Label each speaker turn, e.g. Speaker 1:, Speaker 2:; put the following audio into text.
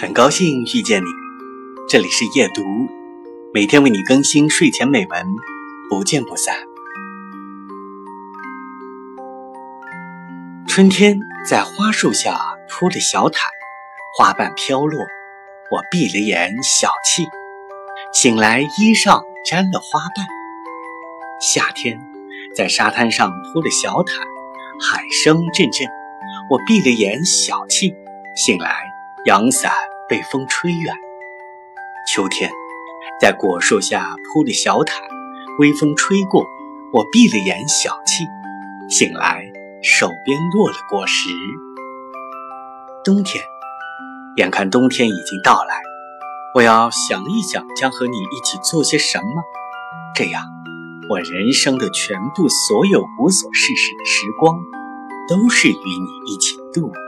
Speaker 1: 很高兴遇见你，这里是夜读，每天为你更新睡前美文，不见不散。春天在花树下铺了小毯，花瓣飘落，我闭了眼小憩，醒来衣上沾了花瓣。夏天在沙滩上铺了小毯，海声阵阵，我闭了眼小憩，醒来。阳伞被风吹远。秋天，在果树下铺了小毯，微风吹过，我闭了眼小憩，醒来手边落了果实。冬天，眼看冬天已经到来，我要想一想，将和你一起做些什么，这样，我人生的全部所有无所事事的时光，都是与你一起度过。